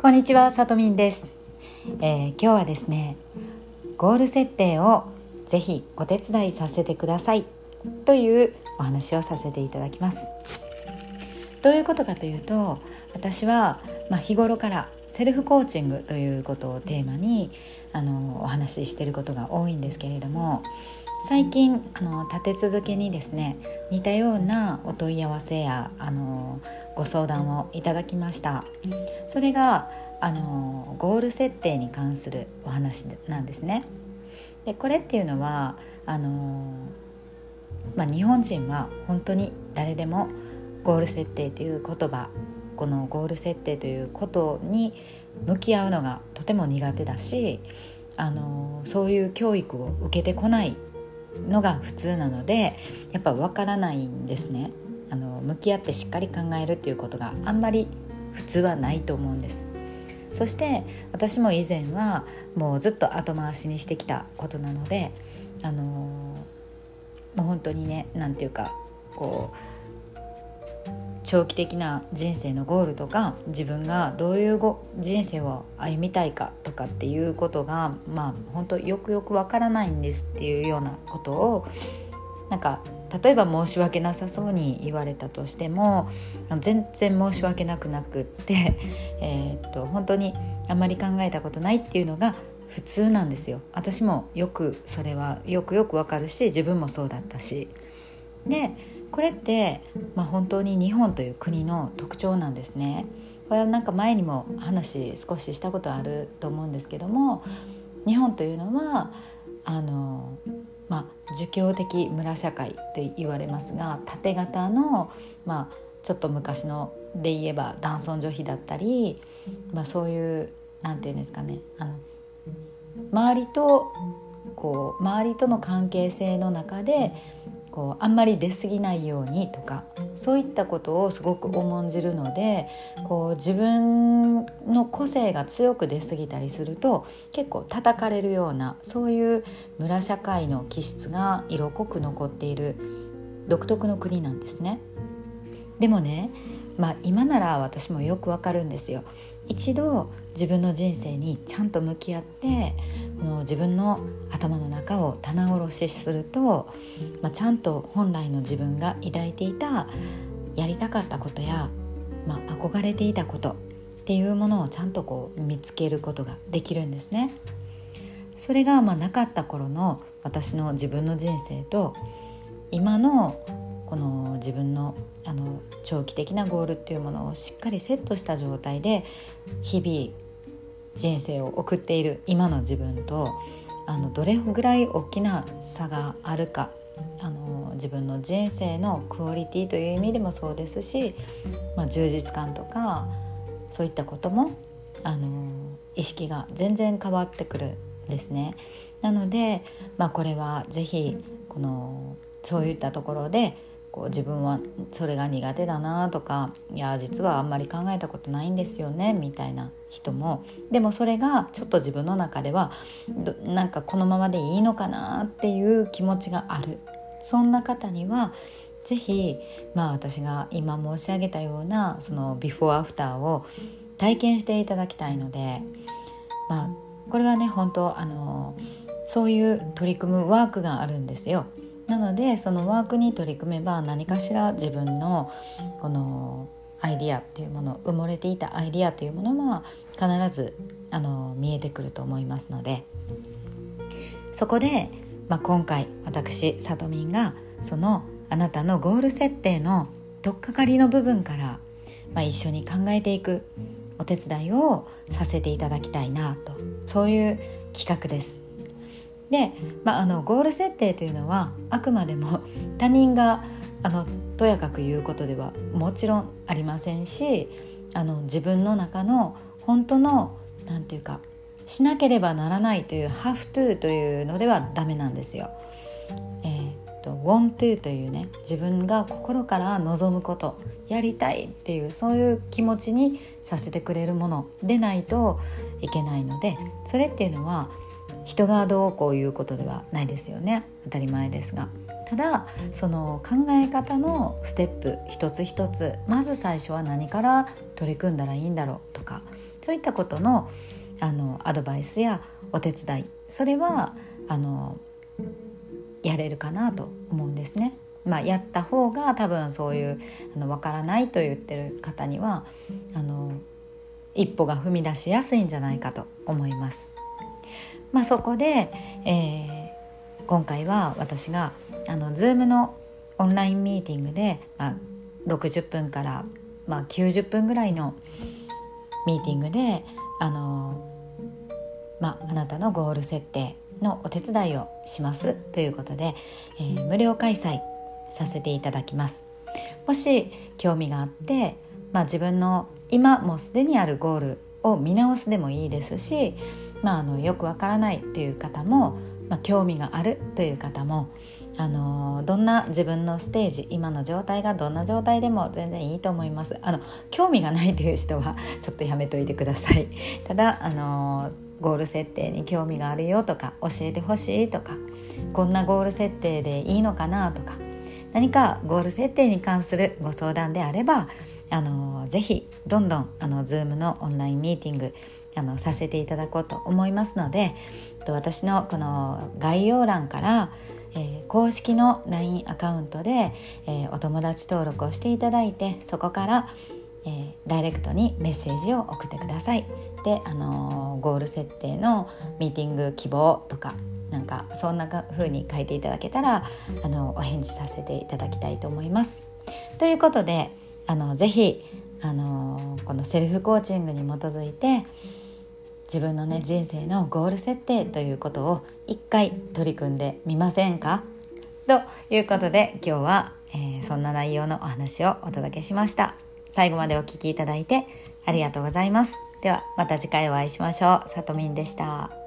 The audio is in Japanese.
こんにちは、さとみんです、えー、今日はですねゴール設定をぜひお手伝いさせてくださいというお話をさせていただきます。どういうことかというと私は、まあ、日頃からセルフコーチングということをテーマにあのお話ししていることが多いんですけれども最近あの立て続けにですね似たようなお問い合わせやあのご相談をいただきました。それがあのゴール設定に関するお話なんですね。でこれっていうのはあの、まあ、日本人は本当に誰でもゴール設定という言葉このゴール設定ということに向き合うのがとても苦手だしあのそういう教育を受けてこないのが普通なのでやっぱ分からないんですね。あの向き合ってしっかり考えるっていうことがあんまり普通はないと思うんです。そして私も以前はもうずっと後回しにしてきたことなのであのもう本当にね何て言うかこう長期的な人生のゴールとか自分がどういうご人生を歩みたいかとかっていうことがまあ本当よくよくわからないんですっていうようなことをなんか例えば申し訳なさそうに言われたとしても全然申し訳なくなくって、えー、っと本当にあまり考えたことないっていうのが普通なんですよ。私もよくそれはよくよくわかるし自分もそうだったし。でこれって、まあ、本当に日本という国の特徴なんですね。これはなんか前にも話少ししたことあると思うんですけども日本というのはあの、まあ、儒教的村社会と言われますが縦型の、まあ、ちょっと昔ので言えば男尊女卑だったり、まあ、そういうなんていうんですかねあの周りとこう周りとの関係性の中でこうあんまり出過ぎないようにとかそういったことをすごく重んじるのでこう自分の個性が強く出過ぎたりすると結構叩かれるようなそういう村社会の気質が色濃く残っている独特の国なんですね。でもねまあ、今なら私もよくわかるんですよ一度自分の人生にちゃんと向き合ってこの自分の頭の中を棚卸しすると、まあ、ちゃんと本来の自分が抱いていたやりたかったことや、まあ、憧れていたことっていうものをちゃんとこう見つけることができるんですね。それがまあなかった頃の私の自分の人生と今のこの自分のあの長期的なゴールっていうものをしっかりセットした状態で日々人生を送っている今の自分とあのどれぐらい大きな差があるかあの自分の人生のクオリティという意味でもそうですし、まあ、充実感とかそういったこともあの意識が全然変わってくるんですね。なので、まあ、これは是非このそういったところでこう自分はそれが苦手だなとかいや実はあんまり考えたことないんですよねみたいな人もでもそれがちょっと自分の中ではなんかこのままでいいのかなっていう気持ちがあるそんな方には是非まあ私が今申し上げたようなそのビフォーアフターを体験していただきたいのでまあこれはね本当あのそういう取り組むワークがあるんですよ。なのでそのワークに取り組めば何かしら自分のこのアイディアっていうもの埋もれていたアイディアというものは必ずあの見えてくると思いますのでそこで、まあ、今回私さとみんがそのあなたのゴール設定の取っかかりの部分から、まあ、一緒に考えていくお手伝いをさせていただきたいなとそういう企画です。で、まあ、あのゴール設定というのはあくまでも他人があのとやかく言うことではもちろんありませんしあの自分の中の本当の何て言うかしなければならないという「have to」というのではダメなんですよ。えー、と「want to」というね自分が心から望むことやりたいっていうそういう気持ちにさせてくれるものでないといけないのでそれっていうのは人がどうこういうことではないですよね当たり前ですがただその考え方のステップ一つ一つまず最初は何から取り組んだらいいんだろうとかそういったことのあのアドバイスやお手伝いそれはあのやれるかなと思うんですね。まあ、やった方が多分そういうあの分からないと言ってる方にはあの一歩が踏み出しやすいんじゃないかと思います。まあ、そこで、えー、今回は私があの Zoom のオンラインミーティングで、まあ、60分から、まあ、90分ぐらいのミーティングであの、まあ、あなたのゴール設定のお手伝いをしますということで、えー、無料開催させていただきます。もし興味があって、まあ、自分の今もうすでにあるゴールを見直すでもいいですし、まあ、あのよくわからないという方も、まあ、興味があるという方もあのどんな自分のステージ今の状態がどんな状態でも全然いいと思います。あの興味がないという人は ちょっとやめといてください。ただあのゴール設定に興味があるよとか教えてほしいとかこんなゴール設定でいいのかなとか何かゴール設定に関するご相談であればあのぜひどんどんあの Zoom のオンラインミーティングあのさせていただこうと思いますので私のこの概要欄からえー、公式の LINE アカウントで、えー、お友達登録をしていただいてそこから、えー、ダイレクトにメッセージを送ってください。で、あのゴール設定のミーティング希望とかなんかそんな風に書いていただけたらあのお返事させていただきたいと思います。ということであのぜひあのこのセルフコーチングに基づいて自分のね人生のゴール設定ということを一回取り組んでみませんか？ということで今日は、えー、そんな内容のお話をお届けしました。最後までお聴きいただいてありがとうございます。ではまた次回お会いしましょう。さとみんでした